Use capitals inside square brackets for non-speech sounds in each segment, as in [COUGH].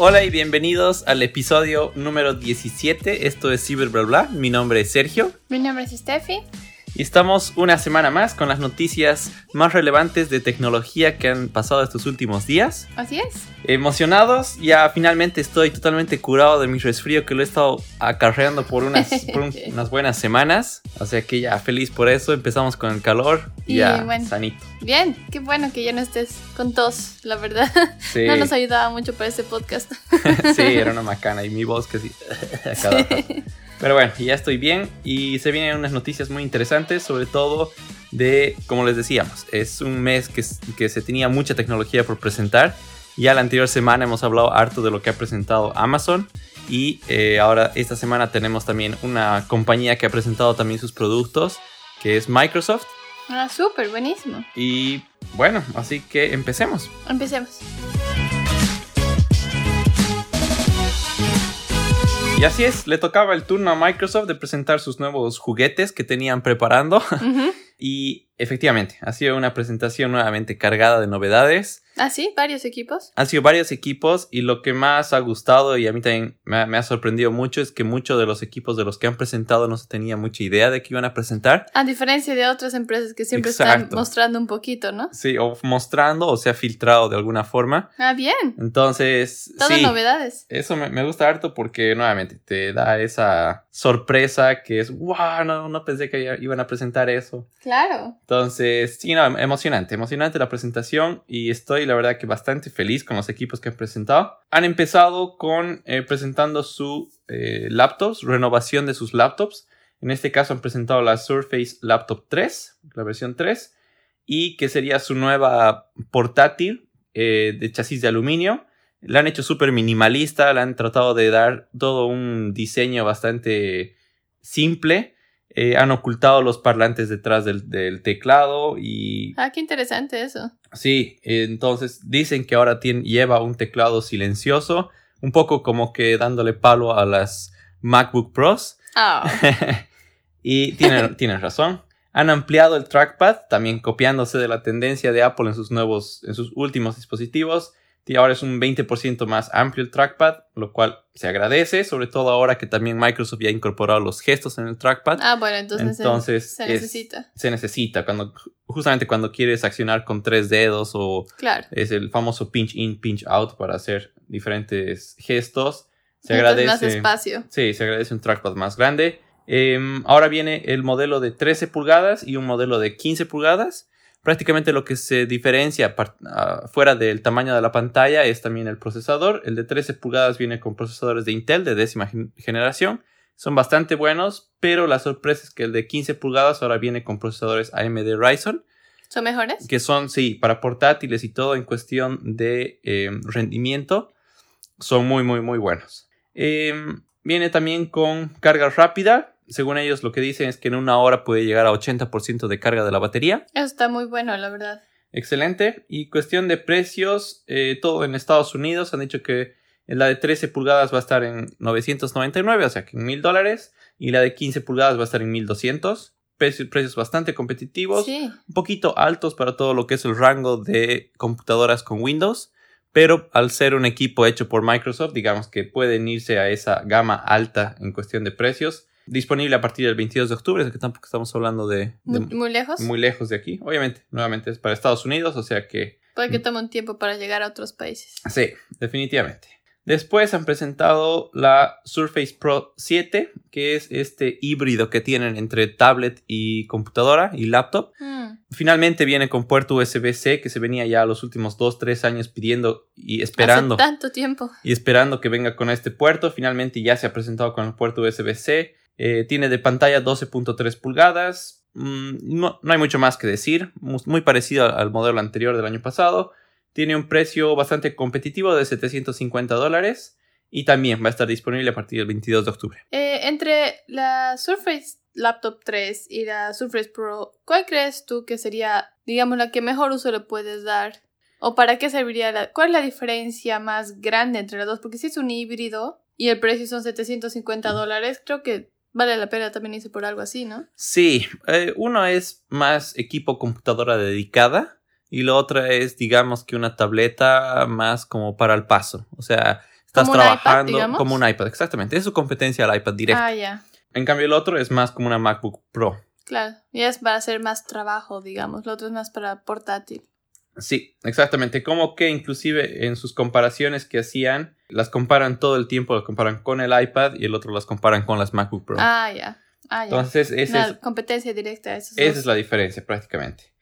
Hola y bienvenidos al episodio número 17. Esto es Cyber Bla Bla. Mi nombre es Sergio. Mi nombre es Steffi. Y estamos una semana más con las noticias más relevantes de tecnología que han pasado estos últimos días. Así es. Emocionados, ya finalmente estoy totalmente curado de mi resfrío que lo he estado acarreando por unas, [LAUGHS] por un- unas buenas semanas. O sea que ya feliz por eso. Empezamos con el calor y Y ya bueno. sanito. Bien, qué bueno que ya no estés con tos, la verdad. [LAUGHS] Sí, No nos ayudaba mucho para este podcast. [LAUGHS] sí, era una [LAUGHS] macana y mi voz que sí. Pero bueno, ya estoy bien y se vienen unas noticias muy interesantes, sobre todo de, como les decíamos, es un mes que, que se tenía mucha tecnología por presentar. Ya la anterior semana hemos hablado harto de lo que ha presentado Amazon y eh, ahora esta semana tenemos también una compañía que ha presentado también sus productos, que es Microsoft. Ah, súper, buenísimo. Y bueno, así que empecemos. Empecemos. Y así es, le tocaba el turno a Microsoft de presentar sus nuevos juguetes que tenían preparando. Y efectivamente, ha sido una presentación nuevamente cargada de novedades. Ah, sí, varios equipos. Han sido varios equipos y lo que más ha gustado y a mí también me ha, me ha sorprendido mucho es que muchos de los equipos de los que han presentado no se tenía mucha idea de que iban a presentar. A diferencia de otras empresas que siempre Exacto. están mostrando un poquito, ¿no? Sí, o mostrando o se ha filtrado de alguna forma. Ah, bien. Entonces, Todas sí, novedades. Eso me, me gusta harto porque nuevamente te da esa sorpresa que es, wow, no, no pensé que iban a presentar eso. Claro. Entonces, sí, emocionante, emocionante la presentación y estoy la verdad que bastante feliz con los equipos que han presentado. Han empezado con eh, presentando su eh, laptops, renovación de sus laptops. En este caso han presentado la Surface Laptop 3, la versión 3, y que sería su nueva portátil eh, de chasis de aluminio. La han hecho súper minimalista, le han tratado de dar todo un diseño bastante simple. Eh, han ocultado los parlantes detrás del, del teclado y Ah, qué interesante eso. sí, entonces dicen que ahora tiene, lleva un teclado silencioso, un poco como que dándole palo a las MacBook Pros. Ah, [LAUGHS] y tienen, [LAUGHS] tienen razón. Han ampliado el trackpad, también copiándose de la tendencia de Apple en sus nuevos, en sus últimos dispositivos. Y ahora es un 20% más amplio el trackpad, lo cual se agradece, sobre todo ahora que también Microsoft ya ha incorporado los gestos en el trackpad. ah bueno, entonces, se- Entonces, se, es- necesita. Se necesita cuando justamente cuando quieres accionar con tres dedos o Claro. es el famoso pinch in, pinch out para hacer diferentes gestos. Se Entonces, agradece. más espacio. Sí, se agradece un trackpad más grande. Em, ahora viene el modelo de 13 pulgadas y un modelo de 15 pulgadas. Prácticamente lo que se diferencia ah, fuera del tamaño de la pantalla es también el procesador. El de 13 pulgadas viene con procesadores de Intel de décima gen- generación. Son bastante buenos, pero la sorpresa es que el de 15 pulgadas ahora viene con procesadores AMD Ryzen ¿Son mejores? que son, sí, para portátiles y todo en cuestión de eh, rendimiento, son muy, muy, muy buenos. Eh, viene también con carga rápida. Según ellos, lo que dicen es que en una hora puede llegar a 80% de carga de la batería. Eso está muy bueno, la verdad. Excelente. Y cuestión de precios, eh, todo en Estados Unidos. Han dicho que la de 13 pulgadas va a estar en 999, o sea que en 1000 dólares. Y la de 15 pulgadas va a estar en 1200. Precios, precios bastante competitivos Sí. un poquito altos para todo lo que es el rango de computadoras con Windows, pero al ser un equipo hecho por Microsoft, digamos que pueden irse a esa gama alta en cuestión de precios. Disponible a partir del 22 de octubre, así que tampoco estamos hablando de, de Muy, muy lejos. muy lejos de aquí. Obviamente, nuevamente es para Estados Unidos, o sea que Puede que tome un tiempo para llegar a otros países. sí, definitivamente. Después han presentado la Surface Pro 7, que es este híbrido que tienen entre tablet y computadora y laptop. Mm. Finalmente viene con puerto USB-C que se venía ya los últimos 2-3 años pidiendo y esperando. Hace tanto tiempo. Y esperando que venga con este puerto. Finalmente ya se ha presentado con el puerto USB-C. Eh, tiene de pantalla 12.3 pulgadas. Mm, no, no hay mucho más que decir. Mu- Muy parecido al- al modelo anterior del año pasado. Tiene un precio bastante competitivo de 750 dólares. Y también va a estar disponible a partir del 22 de octubre. Eh, entre la Surface Laptop 3 y la Surface Pro, ¿cuál crees tú que sería, digamos, la que mejor uso le puedes dar? ¿O para qué serviría? La, ¿Cuál es la diferencia más grande entre las dos? Porque si es un híbrido y el precio son 750 dólares, creo que vale la pena también irse por algo así, ¿no? Sí, eh, uno es más equipo computadora dedicada y la otra es, digamos que una tableta más como para el paso. O sea, estás Como un iPad, trabajando como un iPad, exactamente. Es su competencia al iPad directo. Ah, ya. En cambio, el otro es más como una MacBook Pro. Claro. Y es para hacer más trabajo, digamos. Lo otro es más para portátil. Sí, exactamente. Como que inclusive en sus comparaciones que hacían, las comparan todo el tiempo, las comparan con el iPad y el otro las comparan con las MacBook Pro. Ah, ya. Ah, ya. Entonces, esa Una es, competencia directa. Esos esa dos. es la diferencia prácticamente.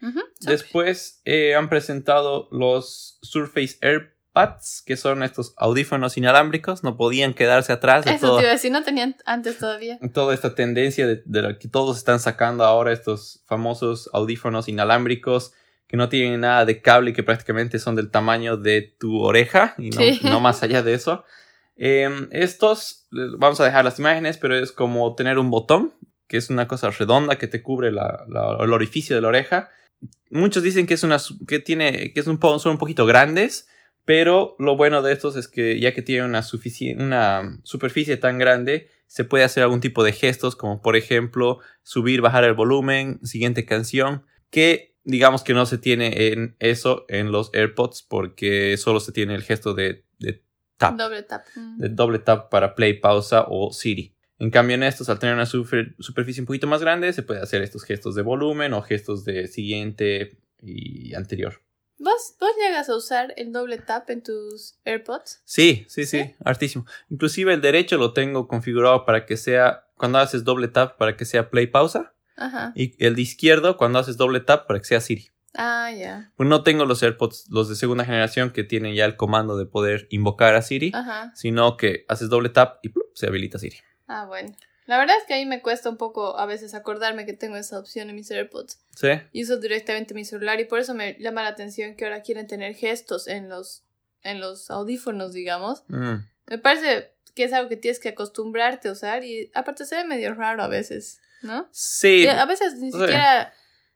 Después eh, han presentado los Surface AirPods, que son estos audífonos inalámbricos, no podían quedarse atrás de Eso todo- te iba a decir, no tenían antes todavía. [LAUGHS] toda esta tendencia de, de la que todos están sacando ahora, estos famosos audífonos inalámbricos que no tienen nada de cable, que prácticamente son del tamaño de tu oreja y no, Sí. no más allá de eso. Em, estos, eh, vamos a dejar las imágenes, pero es como tener un botón, que es una cosa redonda que te cubre la- la- el orificio de la oreja. Muchos dicen que es una que tiene que es un son un poquito grandes, pero lo bueno de estos es que ya que tiene una, una superficie tan grande, se puede hacer algún tipo de gestos, como por ejemplo subir, bajar el volumen, siguiente canción, que digamos que no se tiene en eso en los AirPods porque solo se tiene el gesto de, de tap, Doble tap. Mm. de doble tap para play, pausa o Siri. En cambio en estos, al tener una super- superficie un poquito más grande, se puede hacer estos gestos de volumen o gestos de siguiente y anterior. ¿Vos, ¿Vos llegas a usar el doble tap en tus AirPods? Sí, sí, sí, ¿Sí? hartísimo. Inclusive el derecho lo tengo configurado para que sea, cuando haces doble tap, para que sea play pausa. Ajá. Y el de izquierdo, cuando haces doble tap, para que sea Siri. Ah, ya. Pues no tengo los AirPods, los de segunda generación, que tienen ya el comando de poder invocar a Siri, Ajá. sino que haces doble tap y ¡plup! se habilita Siri. Ah, bueno. La verdad es que ahí me cuesta un poco a veces acordarme que tengo esa opción en mis AirPods. ¿Sí? Y uso directamente mi celular y por eso me llama la atención que ahora quieren tener gestos en los, en los audífonos, digamos. Mm. Me parece que es algo que tienes que acostumbrarte a usar y aparte se ve medio raro a veces, ¿no? Sí, Y a veces ni siquiera,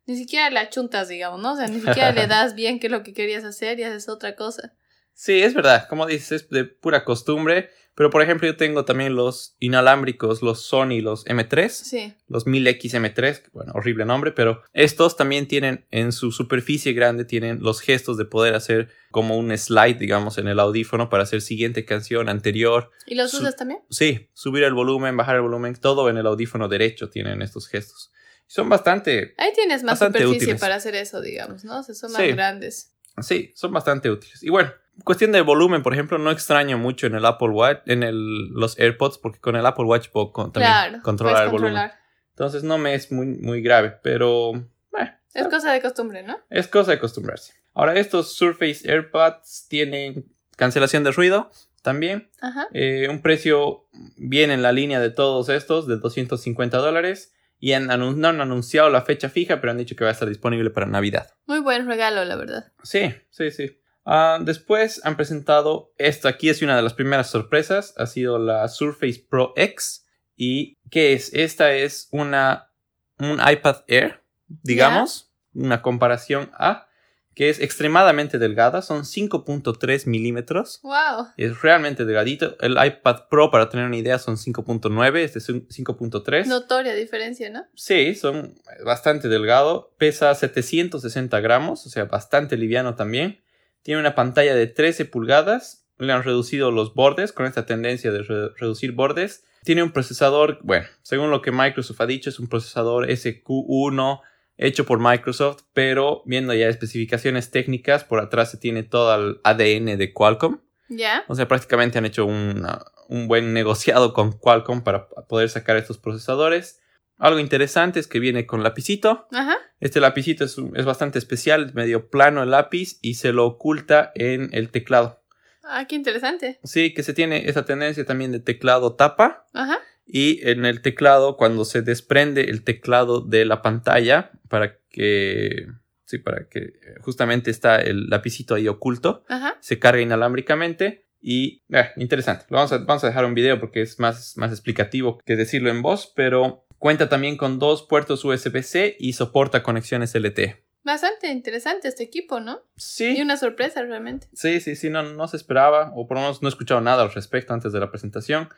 ni siquiera la chuntas, digamos, ¿no? O sea, ni siquiera le [LAUGHS] das bien qué es lo que querías hacer y haces otra cosa. sí, es verdad. Como dices, es de pura costumbre. Pero por ejemplo, yo tengo también los inalámbricos, los Sony, los M3. Sí. los 1000XM3, que, bueno, horrible nombre, pero estos también tienen en su superficie grande, tienen los gestos de poder hacer como un slide, digamos, en el audífono para hacer siguiente canción anterior. ¿Y los usas también? Sí, subir el volumen, bajar el volumen, todo en el audífono derecho tienen estos gestos. Son bastante, Ahí tienes más superficie útiles. para hacer eso, digamos, ¿no? O sea, son más Sí. grandes. sí, son bastante útiles. Y bueno, cuestión de volumen, por ejemplo, no extraño mucho en el Apple Watch, en el, los AirPods, porque con el Apple Watch puedo con- también claro. controlar el volumen. controlar. Entonces no me es muy, muy grave, pero... eh, Es cosa de costumbre, ¿no? Es cosa de acostumbrarse. Ahora, estos Surface AirPods tienen cancelación de ruido también. Ajá. Eh, un precio bien en la línea de todos estos, de 250 dólares. Y han no han anunciado la fecha fija, pero han dicho que va a estar disponible para Navidad. Muy buen regalo, la verdad. Sí, sí, sí. Ah, después han presentado esto. Aquí es una de las primeras sorpresas. Ha sido la Surface Pro X. ¿Y qué es? Esta es una, un iPad Air, digamos. Una comparación a que es extremadamente delgada. Son 5.3 milímetros. ¡Wow! Es realmente delgadito. El iPad Pro, para tener una idea, son 5.9. Este es un 5.3. Notoria diferencia, ¿no? Sí, son bastante delgado. Pesa 760 gramos, o sea, bastante liviano también. Tiene una pantalla de 13 pulgadas. Le han reducido los bordes con esta tendencia de re- reducir bordes. Tiene un procesador, bueno, según lo que Microsoft ha dicho, es un procesador SQ1 hecho por Microsoft, pero viendo ya especificaciones técnicas, por atrás se tiene todo el ADN de Qualcomm. ¿Ya? O sea, prácticamente han hecho una- un buen negociado con Qualcomm para poder sacar estos procesadores. Algo interesante es que viene con lapicito. Ajá. Este lapicito es, es bastante especial, es medio plano el lápiz y se lo oculta en el teclado. Ah, qué interesante. Sí, que se tiene esa tendencia también de teclado tapa Ajá. y en el teclado cuando se desprende el teclado de la pantalla para que sí, para que justamente está el lapicito ahí oculto Ajá. se carga inalámbricamente y eh, interesante. Lo vamos a, vamos a dejar un video porque es más, más explicativo que decirlo en voz, pero cuenta también con dos puertos USB-C y soporta conexiones LTE. Bastante interesante este equipo, ¿no? Y Sí, una sorpresa realmente. sí, sí, sí, no, no se esperaba, o por lo menos no he escuchado nada al respecto antes de la presentación.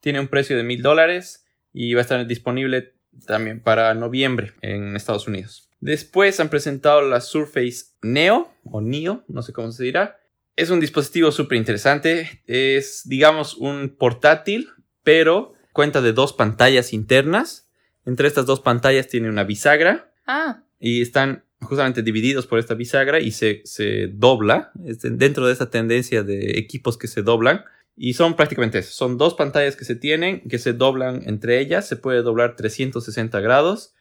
Tiene un precio de mil dólares y va a estar disponible también para noviembre en Estados Unidos. Después han presentado la Surface Neo o Neo, no sé cómo se dirá. es un dispositivo súper interesante. Es, digamos, un portátil, pero cuenta de dos pantallas internas. Entre estas dos pantallas tiene una bisagra. Ah, y están justamente divididos por esta bisagra y se, se dobla es de- dentro de esta tendencia de equipos que se doblan. Y son prácticamente eso. Son dos pantallas que se tienen, que se doblan entre ellas. Se puede doblar 360 grados.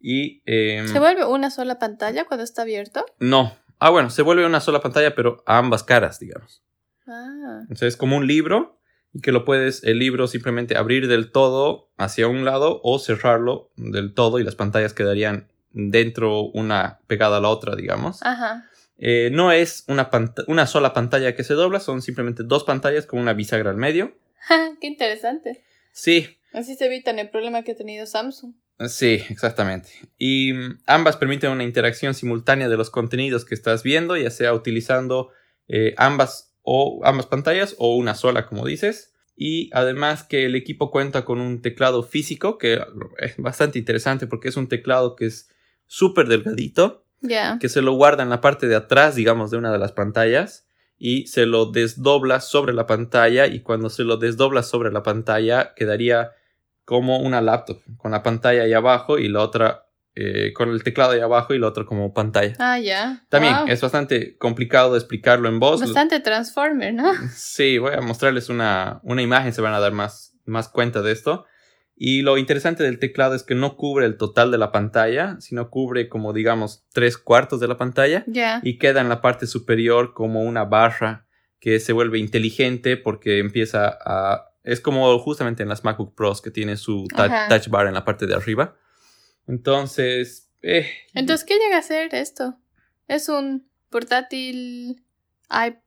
Y... em, ¿se vuelve una sola pantalla cuando está abierto? no. Ah, bueno, se vuelve una sola pantalla, pero a ambas caras, digamos. Ah, sea, es como un libro y que lo puedes, el libro simplemente abrir del todo hacia un lado o cerrarlo del todo y las pantallas quedarían dentro una pegada a la otra, digamos. ajá. Eh, no es una, una sola pantalla que se dobla, son simplemente dos pantallas con una bisagra al medio. [LAUGHS] Qué interesante. Sí, Así se evitan el problema que ha tenido Samsung. sí, exactamente. Y mm, ambas permiten una interacción simultánea de los contenidos que estás viendo, ya sea utilizando eh, ambas o ambas pantallas o una sola, como dices. Y además que el equipo cuenta con un teclado físico que es bastante interesante porque es un teclado que es súper delgadito que se lo guarda en la parte de atrás, digamos, de una de las pantallas y se lo desdobla sobre la pantalla y cuando se lo desdobla sobre la pantalla quedaría como una laptop, con la pantalla ahí abajo y la otra eh, con el teclado ahí abajo y la otra como pantalla. Ah, ya. También Wow. es bastante complicado de explicarlo en voz. Bastante Transformer, ¿no? [LAUGHS] Sí, voy a mostrarles una, una imagen, se van a dar más, más cuenta de esto. Y lo interesante del teclado es que no cubre el total de la pantalla, sino cubre como digamos tres cuartos de la pantalla Ya. y queda en la parte superior como una barra que se vuelve inteligente porque empieza a... Es como justamente en las MacBook Pros que tiene su touch bar en la parte de arriba. Entonces, eh, Entonces, ¿qué llega a ser esto? ¿Es un portátil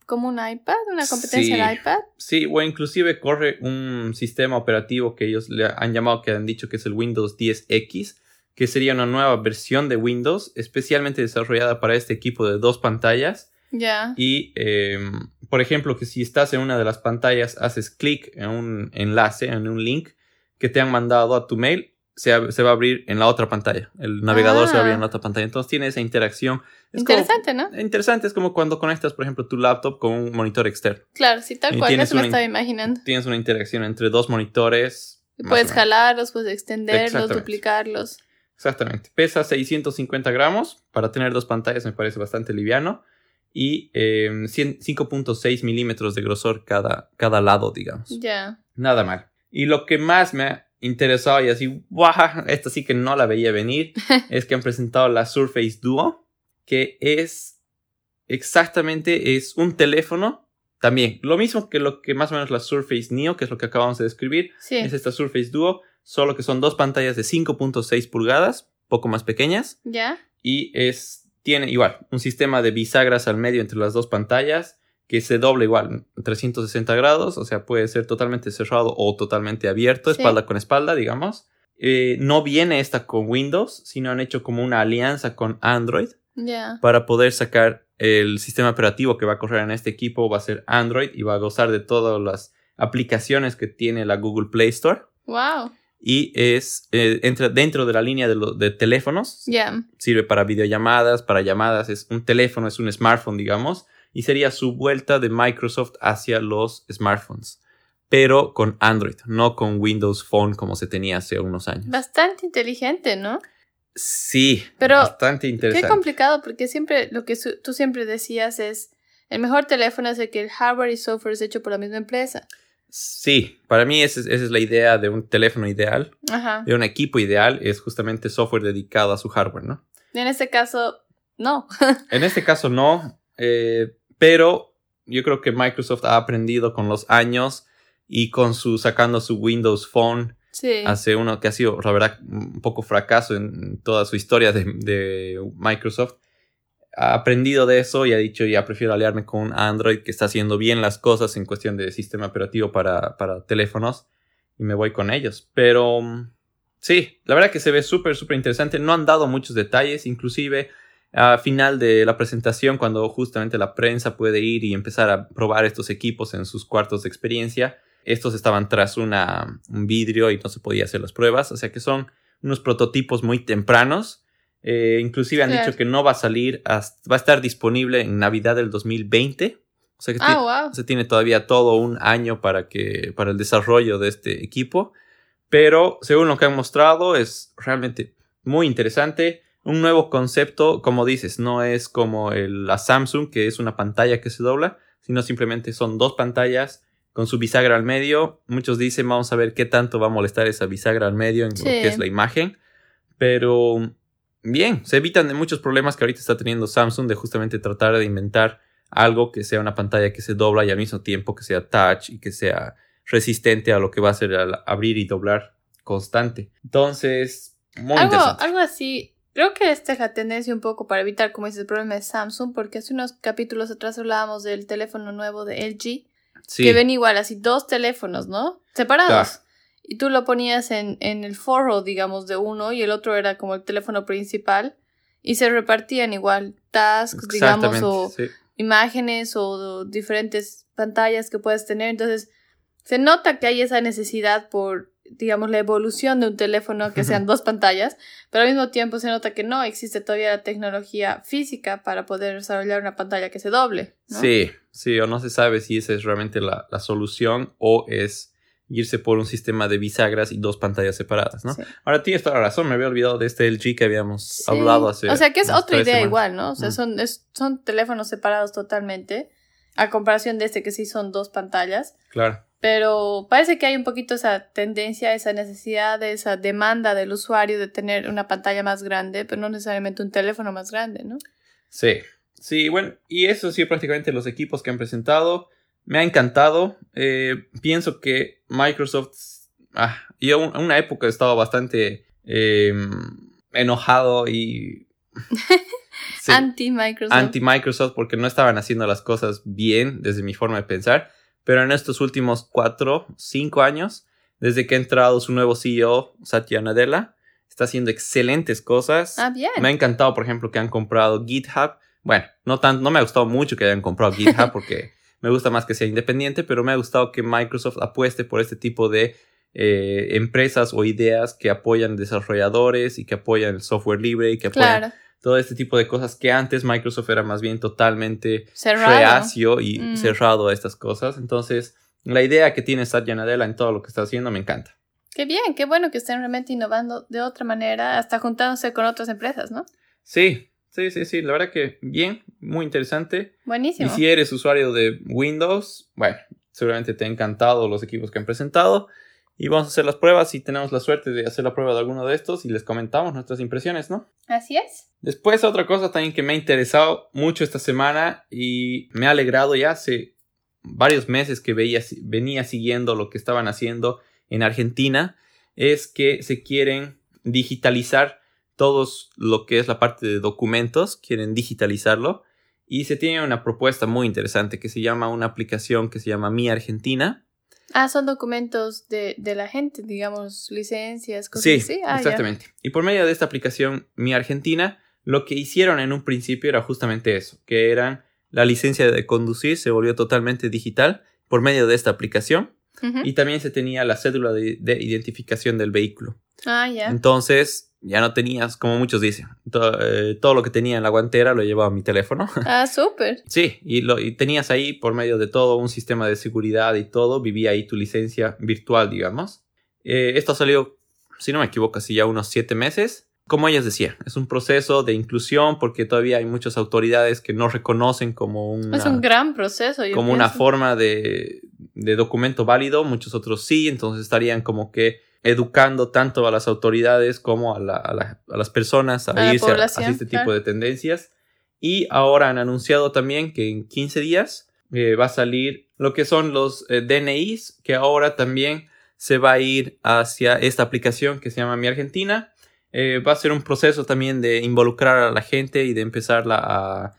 como un iPad? ¿Una competencia Sí. del iPad? Sí, o inclusive corre un sistema operativo que ellos le han llamado, que han dicho que es el Windows 10X, que sería una nueva versión de Windows, especialmente desarrollada para este equipo de dos pantallas. Ya. Y, eh, por ejemplo, que si estás en una de las pantallas, haces clic en un enlace, en un link que te han mandado a tu mail, se, va a abrir en la otra pantalla. El navegador se va a abrir en la otra pantalla. Entonces tiene esa interacción. Es como- Interesante, ¿no? interesante, es como cuando conectas, por ejemplo, tu laptop con un monitor externo. Claro, sí, tal Y cual. Eso me estaba imaginando. tienes una interacción entre dos monitores. Y Puedes jalarlos, puedes extenderlos, duplicarlos. Exactamente. Pesa 650 gramos. Para tener dos pantallas me parece bastante liviano. Y eh, 100 5.6 milímetros de grosor cada, cada lado, digamos. Ya. Nada mal. Y lo que más me ha interesado y así, ¡guau! Esta sí que no la veía venir. [LAUGHS] es que han presentado la Surface Duo. Que es exactamente, es un teléfono. También, lo mismo que lo que más o menos la Surface Neo, que es lo que acabamos de describir. Sí. Es esta Surface Duo, solo que son dos pantallas de 5.6 pulgadas, poco más pequeñas, Ya. y es tiene igual un sistema de bisagras al medio entre las dos pantallas que se dobla igual 360 grados, o sea, puede ser totalmente cerrado o totalmente abierto, Sí. espalda con espalda, digamos. Eh, no viene esta con Windows, sino han hecho como una alianza con Android Ya. para poder sacar el sistema operativo que va a correr en este equipo, va a ser Android y va a gozar de todas las aplicaciones que tiene la Google Play Store Wow. y es eh, entra dentro de la línea de, lo- de teléfonos. Ya. Sirve para videollamadas, para llamadas, es un teléfono, es un smartphone, digamos, y sería su vuelta de Microsoft hacia los smartphones, pero con Android, no con Windows Phone como se tenía hace unos años. Bastante inteligente, ¿no? Sí, Pero, bastante Qué interesante. complicado, porque siempre lo que tú siempre decías es el mejor teléfono es el que el hardware y software es hecho por la misma empresa. Sí, para mí esa es, esa es la idea de un teléfono ideal, Ajá. de un equipo ideal, es justamente software dedicado a su hardware, ¿no? En este caso, no. [LAUGHS] En este caso no, eh, pero yo creo que Microsoft ha aprendido con los años y con su sacando su Windows Phone Sí. hace uno que ha sido, la verdad, un poco fracaso en toda su historia de, de Microsoft. Ha aprendido de eso y ha dicho, ya prefiero aliarme con Android, que está haciendo bien las cosas en cuestión de sistema operativo para, para teléfonos, y me voy con ellos. Pero mm, sí, la verdad que se ve súper, súper interesante. No han dado muchos detalles, inclusive a final de la presentación, cuando justamente la prensa puede ir y empezar a probar estos equipos en sus cuartos de experiencia, estos estaban tras una, un vidrio y no se podía hacer las pruebas, o sea que son unos prototipos muy tempranos. Eh, inclusive han Claro. dicho que no va a salir, hasta- va a estar disponible en Navidad del 2020, o sea que Ah, wow. se tiene todavía todo un año para que para el desarrollo de este equipo, pero según lo que han mostrado es realmente muy interesante, un nuevo concepto, como dices, no es como el, la Samsung que es una pantalla que se dobla, sino simplemente son dos pantallas con su bisagra al medio. Muchos dicen, vamos a ver qué tanto va a molestar esa bisagra al medio en Sí. lo que es la imagen, pero bien, se evitan de muchos problemas que ahorita está teniendo Samsung de justamente tratar de inventar algo que sea una pantalla que se dobla y al mismo tiempo que sea touch y que sea resistente a lo que va a ser al abrir y doblar constante. Entonces, muy Algo, algo así. Creo que esta es la tendencia un poco para evitar, como dices, el problema de Samsung, porque hace unos capítulos atrás hablábamos del teléfono nuevo de LG, Sí, que ven igual, así dos teléfonos, ¿no? Separados. Y tú lo ponías en, en el forro, digamos, de uno y el otro era como el teléfono principal y se repartían igual tasks, digamos, o sí. imágenes o diferentes pantallas que puedes tener. Entonces, se nota que hay esa necesidad por, digamos, la evolución de un teléfono que sean [LAUGHS] dos pantallas, pero al mismo tiempo se nota que no existe todavía la tecnología física para poder desarrollar una pantalla que se doble. ¿no? Sí, sí, o no se sabe si esa es realmente la, la solución o es irse por un sistema de bisagras y dos pantallas separadas, ¿no? Sí. Ahora tienes toda la razón, me había olvidado de este LG que habíamos Sí. hablado hace. O sea que es otra idea semanas. igual, ¿no? O sea, Mm. son, es- son teléfonos separados totalmente, a comparación de este que sí son dos pantallas. Claro. Pero parece que hay un poquito esa tendencia, esa necesidad, esa demanda del usuario de tener una pantalla más grande, pero no necesariamente un teléfono más grande, ¿no? Sí, sí, bueno, y eso sí, prácticamente los equipos que han presentado. Me ha encantado. Eh, pienso que Microsoft. Ah, yo en una época estaba bastante eh, enojado y. [LAUGHS] Sí, Anti-Microsoft. anti-Microsoft porque no estaban haciendo las cosas bien desde mi forma de pensar. Pero en estos últimos cuatro, cinco años, desde que ha entrado su nuevo CEO, Satya Nadella, está haciendo excelentes cosas. Ah, bien. Me ha encantado, por ejemplo, que han comprado GitHub. Bueno, no, tan, no me ha gustado mucho que hayan comprado GitHub [LAUGHS] porque me gusta más que sea independiente, pero me ha gustado que Microsoft apueste por este tipo de eh, empresas o ideas que apoyan desarrolladores y que apoyan el software libre y que apoyan Claro. Todo este tipo de cosas que antes Microsoft era más bien totalmente Cerrado. reacio y Mm. cerrado a estas cosas. Entonces, la idea que tiene Satya Nadella en todo lo que está haciendo me encanta. Qué bien, qué bueno que estén realmente innovando de otra manera, hasta juntándose con otras empresas, ¿no? Sí, sí, sí, sí, la verdad que bien, muy interesante. Y Buenísimo. si eres usuario de Windows, bueno, seguramente te han encantado los equipos que han presentado. Y vamos a hacer las pruebas y tenemos la suerte de hacer la prueba de alguno de estos y les comentamos nuestras impresiones, ¿no? Así es. Después, otra cosa también que me ha interesado mucho esta semana y me ha alegrado ya hace varios meses que veía, venía siguiendo lo que estaban haciendo en Argentina, es que se quieren digitalizar todos lo que es la parte de documentos, quieren digitalizarlo y se tiene una propuesta muy interesante que se llama una aplicación que se llama Mi Argentina. Ah, son documentos de, de la gente, digamos, licencias, cosas Sí, así. Ah, ya. exactamente. Y por medio de esta aplicación Mi Argentina, lo que hicieron en un principio era justamente eso, que eran la licencia de conducir se volvió totalmente digital por medio de esta aplicación Ujú. y también se tenía la cédula de, de identificación del vehículo. Ah, ya. Entonces ya no tenías, como muchos dicen, to- eh, todo lo que tenía en la guantera lo llevaba a mi teléfono. [LAUGHS] Ah, súper. Sí, y, lo, y tenías ahí por medio de todo un sistema de seguridad y todo, vivía ahí tu licencia virtual, digamos. Eh, esto salió, si no me equivoco, así ya unos siete meses. Como ellas decían, es un proceso de inclusión porque todavía hay muchas autoridades que no reconocen como una, Es un gran proceso. yo como una forma de, de documento válido, muchos otros sí, entonces estarían como que educando tanto a las autoridades como a, la- a la- a las personas a, A irse a- este tipo claro. de tendencias. Y ahora han anunciado también que en 15 días eh, va a salir lo que son los eh, DNIs, que ahora también se va a ir hacia esta aplicación que se llama Mi Argentina. Eh, va a ser un proceso también de involucrar a la gente y de empezarla a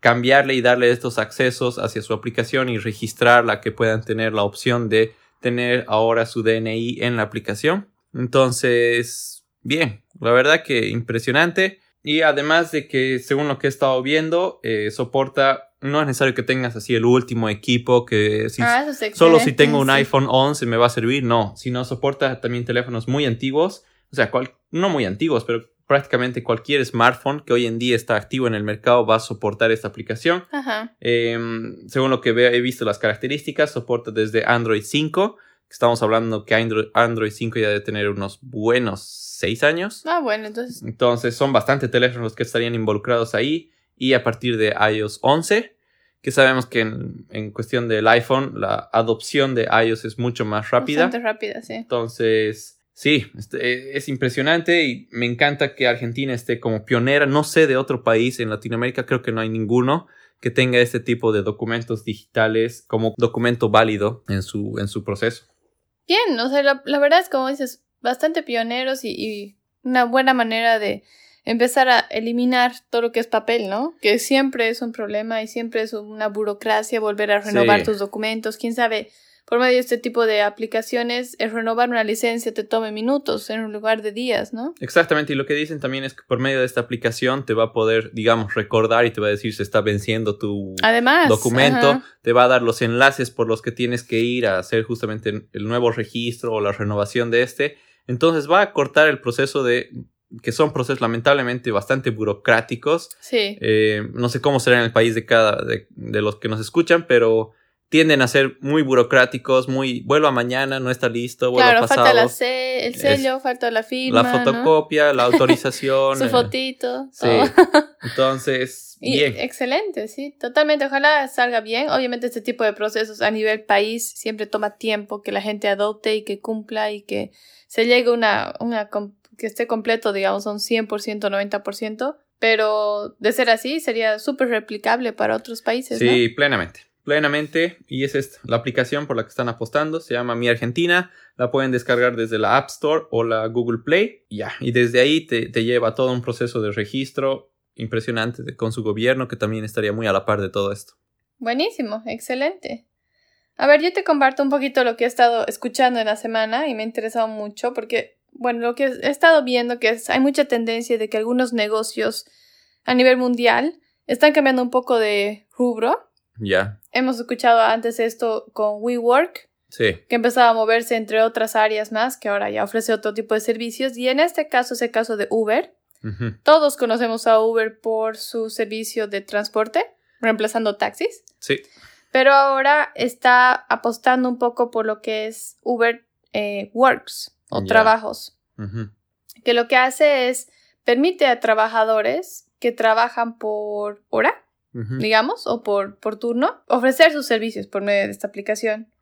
cambiarle y darle estos accesos hacia su aplicación y registrarla que puedan tener la opción de tener ahora su DNI en la aplicación. Entonces, bien, la verdad que impresionante. Y además de que, según lo que he estado viendo, eh, soporta, no es necesario que tengas así el último equipo, que si, Ah, solo si tengo un sí. iPhone 11 me va a servir, no, sino soporta también teléfonos muy antiguos, o sea, cual- no muy antiguos, pero prácticamente cualquier smartphone que hoy en día está activo en el mercado va a soportar esta aplicación. Ajá. Em, según lo que he visto las características, soporta desde Android 5. Estamos hablando que Android, Android 5 ya debe tener unos buenos 6 años. Ah, bueno, entonces. Entonces son bastante teléfonos los que estarían involucrados ahí. Y a partir de iOS 11, que sabemos que en, en cuestión del iPhone la adopción de iOS es mucho más rápida. Bastante rápida, sí. Entonces, sí, este, es impresionante y me encanta que Argentina esté como pionera. No sé de otro país en Latinoamérica, creo que no hay ninguno que tenga este tipo de documentos digitales como documento válido en su, en su proceso. Bien, o sea, la, la verdad es como dices, bastante pioneros y, y una buena manera de empezar a eliminar todo lo que es papel, ¿no? Que siempre es un problema y siempre es una burocracia volver a renovar Sí. tus documentos. Quién sabe, por medio de este tipo de aplicaciones, el renovar una licencia te tome minutos en lugar de días, ¿no? Exactamente, y lo que dicen también es que por medio de esta aplicación te va a poder, digamos, recordar y te va a decir si está venciendo tu Además, documento, ajá. te va a dar los enlaces por los que tienes que ir a hacer justamente el nuevo registro o la renovación de este. Entonces va a cortar el proceso de que son procesos lamentablemente bastante burocráticos. Sí. Eh, no sé cómo será en el país de cada de, de los que nos escuchan, pero tienden a ser muy burocráticos, muy vuelva mañana, no está listo, vuelva Claro, pasado. falta la el sello, falta la firma. la ¿no? fotocopia, la [LAUGHS] autorización. Su eh, fotito. sí. todo. [LAUGHS] Entonces, [LAUGHS] Y- bien. Excelente, sí, totalmente. Ojalá salga bien. Obviamente este tipo de procesos a nivel país siempre toma tiempo que la gente adopte y que cumpla y que se llegue a una, una que esté completo, digamos, a un 100%, 90%. Pero de ser así sería súper replicable para otros países, ¿no? Sí, plenamente. Plenamente. Y es esta, la aplicación por la que están apostando. Se llama Mi Argentina. La pueden descargar desde la App Store o la Google Play. Ya. Y desde ahí te, te lleva a todo un proceso de registro impresionante de- con su gobierno, que también estaría muy a la par de todo esto. Buenísimo, excelente. A ver, yo te comparto un poquito lo que he estado escuchando en la semana y me ha interesado mucho porque, bueno, lo que he estado viendo que es, hay mucha tendencia de que algunos negocios a nivel mundial están cambiando un poco de rubro. Ya. Hemos escuchado antes esto con WeWork, Sí. que empezaba a moverse entre otras áreas más, que ahora ya ofrece otro tipo de servicios. Y en este caso es el caso de Uber. Todos conocemos a Uber por su servicio de transporte, reemplazando taxis. Sí. Pero ahora está apostando un poco por lo que es Uber eh, Works o trabajos, que lo que hace es permite a trabajadores que trabajan por hora, Digamos, o por, por turno, ofrecer sus servicios por medio de esta aplicación.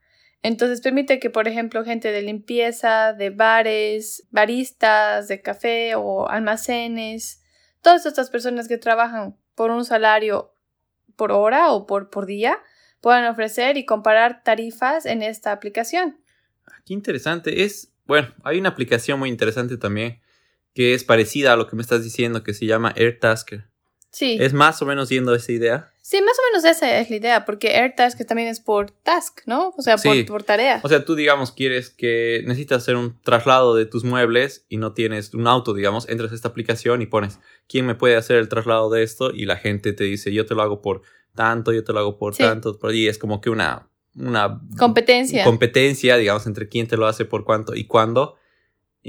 Entonces permite que, por ejemplo, gente de limpieza, de bares, baristas, de café o almacenes, todas estas personas que trabajan por un salario por hora o por, por día, puedan ofrecer y comparar tarifas en esta aplicación. Ah, Qué interesante. Es, bueno, hay una aplicación muy interesante también que es parecida a lo que me estás diciendo, que se llama AirTasker. Sí, Es más o menos yendo a esa idea. sí, más o menos esa es la idea, porque AirTask también es por task, ¿no? O sea, por, Sí. por tarea. O sea, tú, digamos, quieres que necesitas hacer un traslado de tus muebles y no tienes un auto, digamos, entras a esta aplicación y pones quién me puede hacer el traslado de esto y la gente te dice yo te lo hago por tanto, yo te lo hago por Sí. tanto, por y es como que una, una Competencia. competencia, digamos, entre quién te lo hace por cuánto y cuándo.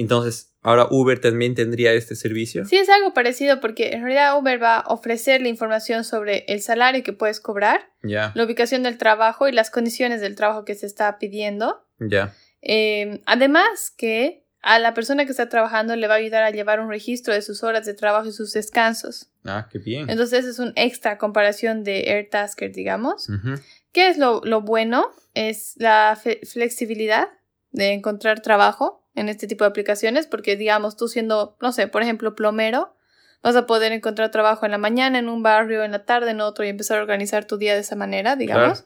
Entonces, ahora Uber también tendría este servicio. Sí, es algo parecido porque en realidad Uber va a ofrecer la información sobre el salario que puedes cobrar, la ubicación del trabajo y las condiciones del trabajo que se está pidiendo. ya. Eh, además que a la persona que está trabajando le va a ayudar a llevar un registro de sus horas de trabajo y sus descansos. Ah, qué bien. Entonces es un extra comparación de AirTasker, digamos. Ujú. ¿Qué es lo, lo bueno? Es la flexibilidad de encontrar trabajo en este tipo de aplicaciones, porque digamos, tú siendo, no sé, por ejemplo, plomero, vas a poder encontrar trabajo en la mañana en un barrio, en la tarde en otro y empezar a organizar tu día de esa manera, digamos.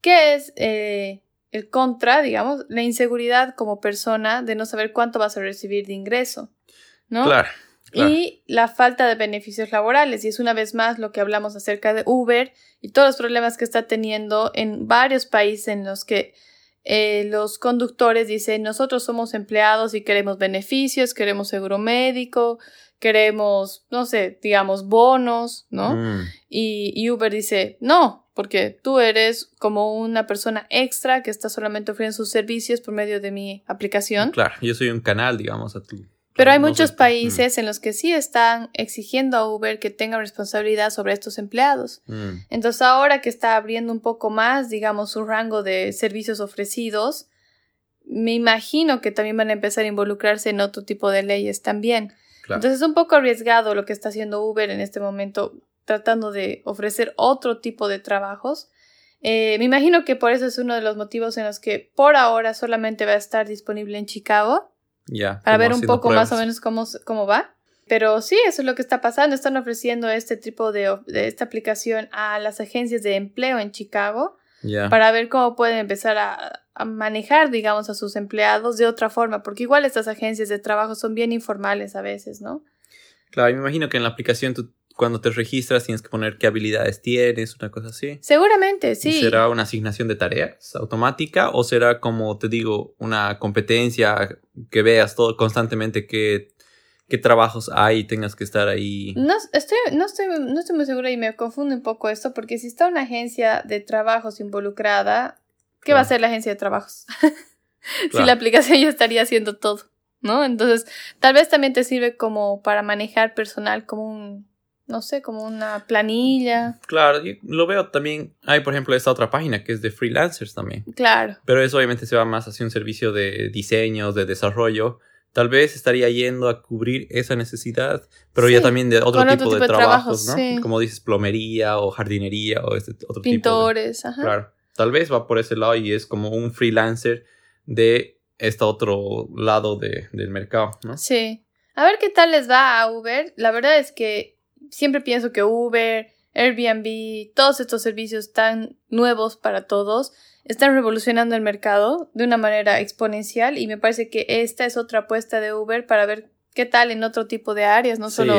¿Qué es eh, el contra, digamos? La inseguridad como persona de no saber cuánto vas a recibir de ingreso, ¿no? Claro. claro. Y la falta de beneficios laborales. Y es una vez más lo que hablamos acerca de Uber y todos los problemas que está teniendo en varios países en los que eh, los conductores dicen nosotros somos empleados y queremos beneficios, queremos seguro médico, queremos, no sé, digamos, bonos, ¿no? Mm, Y, y Uber dice, no, porque tú eres como una persona extra que está solamente ofreciendo sus servicios por medio de mi aplicación. claro, yo soy un canal, digamos, a tu Pero hay No muchos mm. países en los que sí están exigiendo a Uber que tenga responsabilidad sobre estos empleados. Mm, Entonces ahora que está abriendo un poco más, digamos, su rango de servicios ofrecidos, me imagino que también van a empezar a involucrarse en otro tipo de leyes también. claro. Entonces es un poco arriesgado lo que está haciendo Uber en este momento, tratando de ofrecer otro tipo de trabajos. Eh, me imagino que por eso es uno de los motivos en los que por ahora solamente va a estar disponible en Chicago para ver un poco más o menos cómo, cómo va. Pero sí, eso es lo que está pasando. Están ofreciendo este tipo de, esta aplicación a las agencias de empleo en Chicago para ver cómo pueden empezar a, a manejar, digamos, a sus empleados de otra forma, porque igual estas agencias de trabajo son bien informales a veces, ¿no? Claro, me imagino que en la aplicación tú cuando te registras tienes que poner qué habilidades tienes, una cosa así. Seguramente, ¿Y sí. ¿Será una asignación de tareas automática o será, como te digo, una competencia que veas todo constantemente qué, qué trabajos hay y tengas que estar ahí? No estoy, no, estoy, no estoy muy segura y me confunde un poco esto, porque si está una agencia de trabajos involucrada, ¿qué va a hacer la agencia de trabajos? [LAUGHS] si Claro. la aplicación [LAUGHS] ya estaría haciendo todo, ¿no? Entonces, tal vez también te sirve como para manejar personal, como un, no sé, como una planilla. Claro, lo veo también. Hay, por ejemplo, esta otra página que es de freelancers también. Claro. Pero eso obviamente se va más hacia un servicio de diseños, de desarrollo. Tal vez estaría yendo a cubrir esa necesidad, pero ya también de otro tipo, otro de, tipo de trabajos, ¿no? sí. Como dices, plomería o jardinería o este otro tipo de... Pintores, ajá. Claro. Tal vez va por ese lado y es como un freelancer de este otro lado de- del mercado, ¿no? Sí. A ver qué tal les va a Uber. La verdad es que siempre pienso que Uber, Airbnb, todos estos servicios tan nuevos para todos, están revolucionando el mercado de una manera exponencial y me parece que esta es otra apuesta de Uber para ver qué tal en otro tipo de áreas, no Sí, solo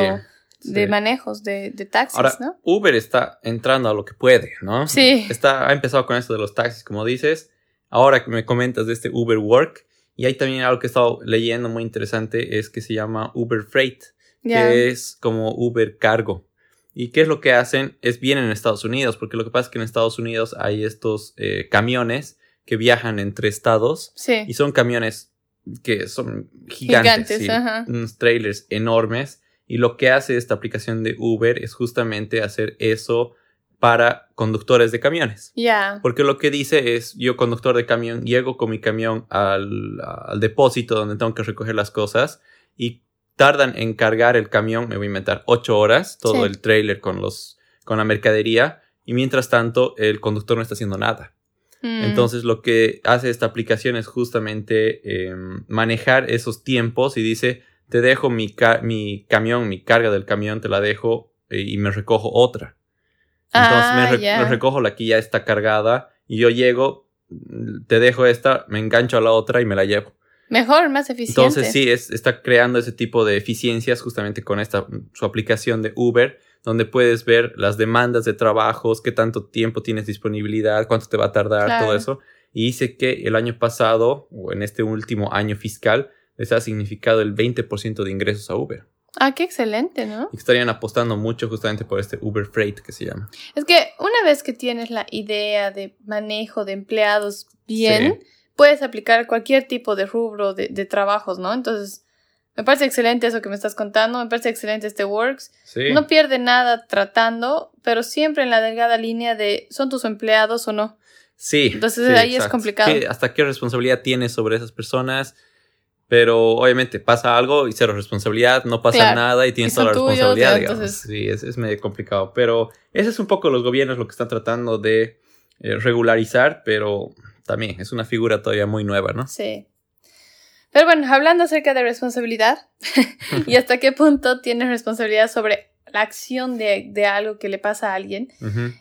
de sí. manejos, de, de taxis, Ahora, ¿no? Uber está entrando a lo que puede, ¿no? Sí. Está, ha empezado con esto de los taxis, como dices. Ahora que me comentas de este Uber Work, y hay también algo que he estado leyendo muy interesante, es que se llama Uber Freight, Que es como Uber Cargo. ¿Y qué es lo que hacen? Es bien en Estados Unidos, porque lo que pasa es que en Estados Unidos hay estos eh, camiones que viajan entre estados Sí. y son camiones que son gigantes, Gigantes, sí, ajá. unos trailers enormes. Y lo que hace esta aplicación de Uber es justamente hacer eso para conductores de camiones. Ya. Porque lo que dice es, yo conductor de camión, llego con mi camión al, al depósito donde tengo que recoger las cosas y tardan en cargar el camión, me voy a inventar, ocho horas, todo Sí. el trailer con, los, con la mercadería y mientras tanto el conductor no está haciendo nada. Mm. Entonces lo que hace esta aplicación es justamente eh, manejar esos tiempos y dice, te dejo mi, ca- mi camión, mi carga del camión, te la dejo eh, y me recojo otra. Entonces Ah, me, re- ya. me recojo la que ya está cargada y yo llego, te dejo esta, me engancho a la otra y me la llevo. Mejor, más eficiente. Entonces sí, es, está creando ese tipo de eficiencias justamente con esta, su aplicación de Uber, donde puedes ver las demandas de trabajos, qué tanto tiempo tienes disponibilidad, cuánto te va a tardar, Claro. todo eso. Y dice que el año pasado, o en este último año fiscal, les ha significado el 20% de ingresos a Uber. Ah, qué excelente, ¿no? Y estarían apostando mucho justamente por este Uber Freight que se llama. Es que una vez que tienes la idea de manejo de empleados bien, puedes aplicar cualquier tipo de rubro de, de trabajos, ¿no? Entonces, me parece excelente eso que me estás contando, me parece excelente este Works. Sí. No pierde nada tratando, pero siempre en la delgada línea de ¿son tus empleados o no? Sí. Entonces, sí, ahí es complicado. ¿Qué- ¿Hasta qué responsabilidad tienes sobre esas personas? Pero obviamente pasa algo y cero responsabilidad, no pasa Claro. nada y tienes Y toda la tuyos, responsabilidad. digamos. entonces- Sí, es, es medio complicado. Pero ese es un poco los gobiernos lo que están tratando de eh, regularizar, pero también es una figura todavía muy nueva, ¿no? Sí. Pero bueno, hablando acerca de responsabilidad [LAUGHS] y hasta qué punto tienes responsabilidad sobre la acción de, de algo que le pasa a alguien,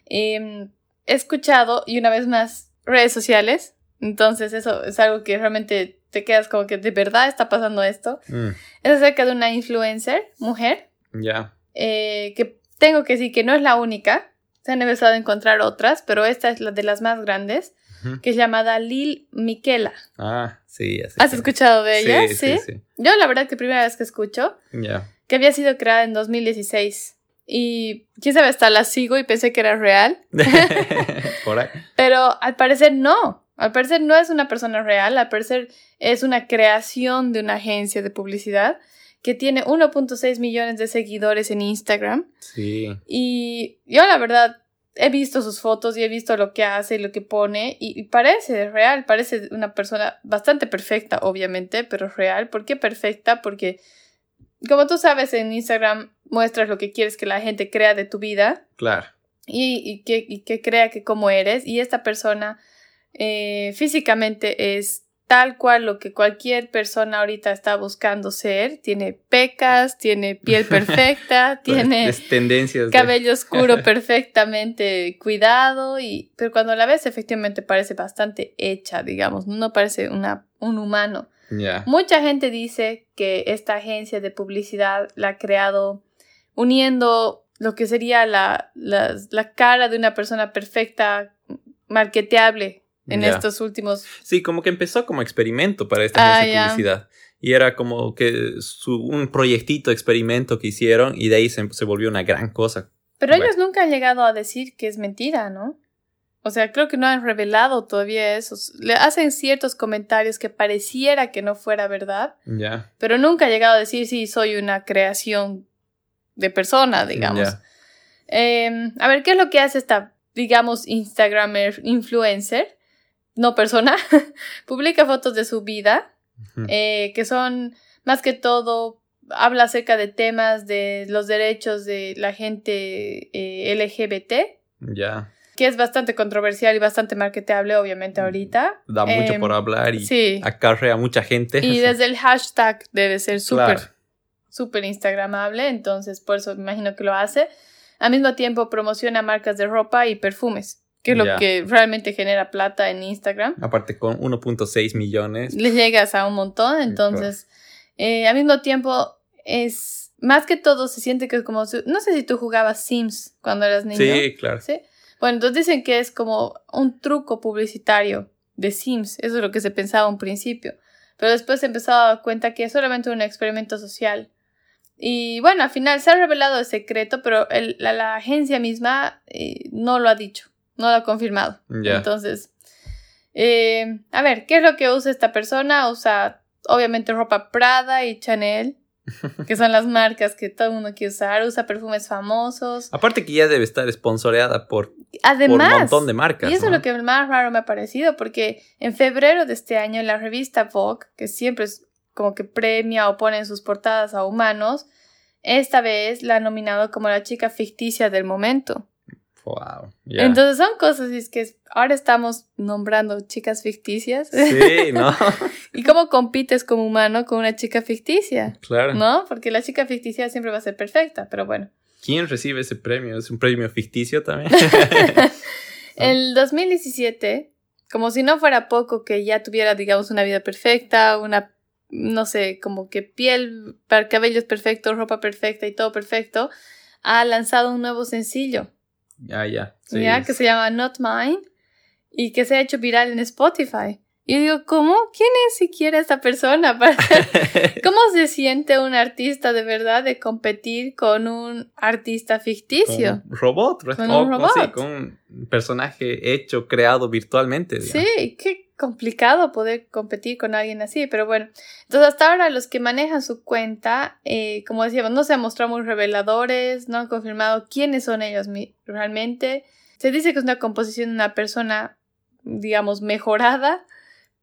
eh, he escuchado, y una vez más, redes sociales. Entonces, eso es algo que realmente te quedas como que de verdad está pasando esto. Mm, Es acerca de una influencer, mujer, Ya. eh, que tengo que decir que no es la única. Se han empezado a encontrar otras, pero esta es la de las más grandes, Que es llamada Lil Miquela. Ah, sí, ya sé ¿Has escuchado de ella? Sí, sí, sí. Yo la verdad que primera vez que escucho, Ya. que había sido creada en 2016. Y quién sabe, hasta la sigo y pensé que era real. [LAUGHS] [LAUGHS] Por ahí. Pero al parecer no. Al parecer no es una persona real. Al parecer es una creación de una agencia de publicidad que tiene 1.6 millones de seguidores en Instagram. Sí. Y yo la verdad he visto sus fotos y he visto lo que hace y lo que pone y, y parece real, parece una persona bastante perfecta, obviamente, pero real. ¿Por qué perfecta? Porque, como tú sabes, en Instagram muestras lo que quieres que la gente crea de tu vida Claro. y, y que, y que crea que cómo eres. Y esta persona eh, físicamente es tal cual lo que cualquier persona ahorita está buscando ser. Tiene pecas, tiene piel [LAUGHS] perfecta, tiene [LAUGHS] tendencias. de- cabello oscuro [LAUGHS] perfectamente cuidado. Y, pero cuando la ves, efectivamente parece bastante hecha, digamos. No parece una, un humano. Mucha gente dice que esta agencia de publicidad la ha creado uniendo lo que sería la, la, la cara de una persona perfecta, marketeable en estos últimos... Sí, como que empezó como experimento para esta Ah, agencia de publicidad. Y era como que su, un proyectito, experimento que hicieron y de ahí se, se volvió una gran cosa. Pero Bueno. ellos nunca han llegado a decir que es mentira, ¿no? O sea, creo que no han revelado todavía eso. Le hacen ciertos comentarios que pareciera que no fuera verdad, Ya. pero nunca ha llegado a decir, sí, soy una creación de persona, digamos. Eh, a ver, ¿qué es lo que hace esta, digamos, Instagramer influencer? No persona. [LAUGHS] Publica fotos de su vida, eh, que son más que todo, habla acerca de temas de los derechos de la gente eh, LGBT, Ya. que es bastante controversial y bastante marketeable, obviamente, ahorita. Da mucho Em, por hablar y Sí. acarrea a mucha gente. Y [LAUGHS] desde el hashtag debe ser súper Claro. súper instagramable, entonces por eso me imagino que lo hace. Al mismo tiempo promociona marcas de ropa y perfumes, que es lo Ya. que realmente genera plata en Instagram. Aparte con 1.6 millones. Le llegas a un montón, entonces eh, al mismo tiempo es más que todo se siente que es como no sé si tú jugabas Sims cuando eras niño. Sí, claro. ¿Sí? Bueno, entonces dicen que es como un truco publicitario de Sims, eso es lo que se pensaba un principio, pero después se empezó a dar cuenta que es solamente un experimento social. Y bueno, al final se ha revelado el secreto, pero el- la, la agencia misma eh, no lo ha dicho, no lo ha confirmado. Entonces, eh, a ver, ¿qué es lo que usa esta persona? Usa obviamente ropa Prada y Chanel, [LAUGHS] que son las marcas que todo el mundo quiere usar. Usa perfumes famosos. Aparte que ya debe estar sponsoreada por, un montón de marcas. y eso ¿no? es lo que más raro me ha parecido, porque en febrero de este año la revista Vogue, que siempre es como que premia o pone en sus portadas a humanos, esta vez la ha nominado como la chica ficticia del momento. Wow. Entonces son cosas y es que ahora estamos nombrando chicas ficticias. Sí, [LAUGHS] ¿no? ¿Y cómo compites como humano con una chica ficticia? claro. ¿No? Porque la chica ficticia siempre va a ser perfecta, pero bueno. ¿Quién recibe ese premio? ¿Es un premio ficticio también? [LAUGHS] El 2017, como si no fuera poco que ya tuviera, digamos, una vida perfecta, una, no sé, como que piel, para cabellos perfectos, ropa perfecta y todo perfecto, ha lanzado un nuevo sencillo, ya, ya. Sí. ¿ya? Que se llama Not Mine y que se ha hecho viral en Spotify. Y yo digo, ¿cómo? ¿Quién es siquiera esta persona? [LAUGHS] ¿Cómo se siente un artista de verdad de competir con un artista ficticio? Con robot. Con O- un robot. sí, con un personaje hecho, creado virtualmente. digamos. Sí, qué complicado poder competir con alguien así, pero bueno. Entonces hasta ahora los que manejan su cuenta, eh, como decíamos, no se han mostrado muy reveladores, no han confirmado quiénes son ellos realmente. Se dice que es una composición de una persona, digamos, mejorada,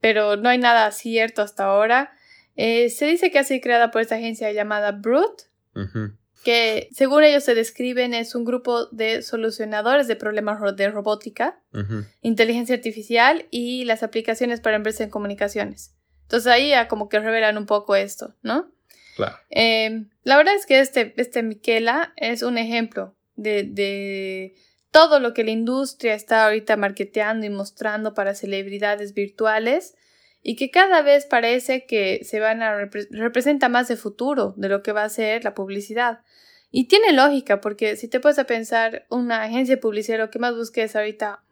pero no hay nada cierto hasta ahora. Eh, se dice que ha sido creada por esta agencia llamada Brute, Ujú. Que según ellos se describen es un grupo de solucionadores de problemas ro- de robótica inteligencia artificial y las aplicaciones para empresas en comunicaciones. Entonces ahí ya como que revelan un poco esto, ¿no? Claro. Eh, la verdad es que este, este Miquela es un ejemplo de, de todo lo que la industria está ahorita marketeando y mostrando para celebridades virtuales y que cada vez parece que se van a repre- representa más de futuro de lo que va a ser la publicidad. Y tiene lógica, porque si te puedes a pensar, una agencia de publicidad lo que más busca es ahorita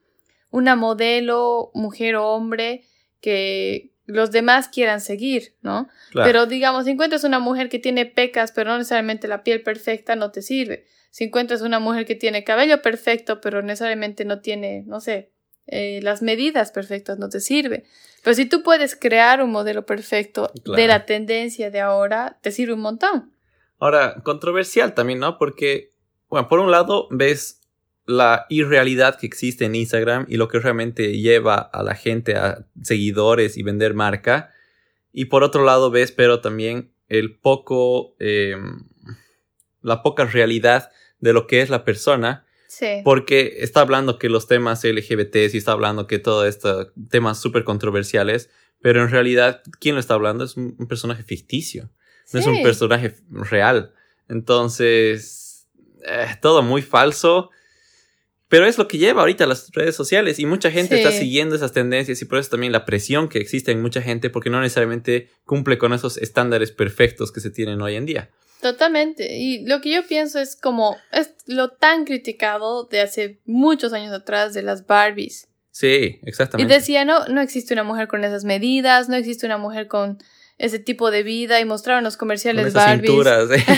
una modelo, mujer o hombre, que los demás quieran seguir, ¿no? claro. Pero digamos, si encuentras una mujer que tiene pecas, pero no necesariamente la piel perfecta, no te sirve. Si encuentras una mujer que tiene cabello perfecto, pero necesariamente no tiene, no sé, eh, las medidas perfectas no te sirve. Pero si tú puedes crear un modelo perfecto de la tendencia de ahora, te sirve un montón. Ahora, controversial también, ¿no? Porque, bueno, por un lado ves la irrealidad que existe en Instagram y lo que realmente lleva a la gente a seguidores y vender marca. Y por otro lado ves, pero también el poco, eh, la poca realidad de lo que es la persona, Sí. porque está hablando que los temas LGBT y está hablando que todo estos temas súper controversiales, pero en realidad, ¿quién lo está hablando? Es un, un personaje ficticio no es un personaje real. Entonces, eh, todo muy falso. Pero es lo que lleva ahorita las redes sociales y mucha gente Sí. está siguiendo esas tendencias y por eso también la presión que existe en mucha gente porque no necesariamente cumple con esos estándares perfectos que se tienen hoy en día. Totalmente. Y lo que yo pienso es como es lo tan criticado de hace muchos años atrás de las Barbies. Sí, Y exactamente. decía, no, no existe una mujer con esas medidas, no existe una mujer con ese tipo de vida y mostraron los Con comerciales esas Barbies. cinturas. ¿eh? [LAUGHS]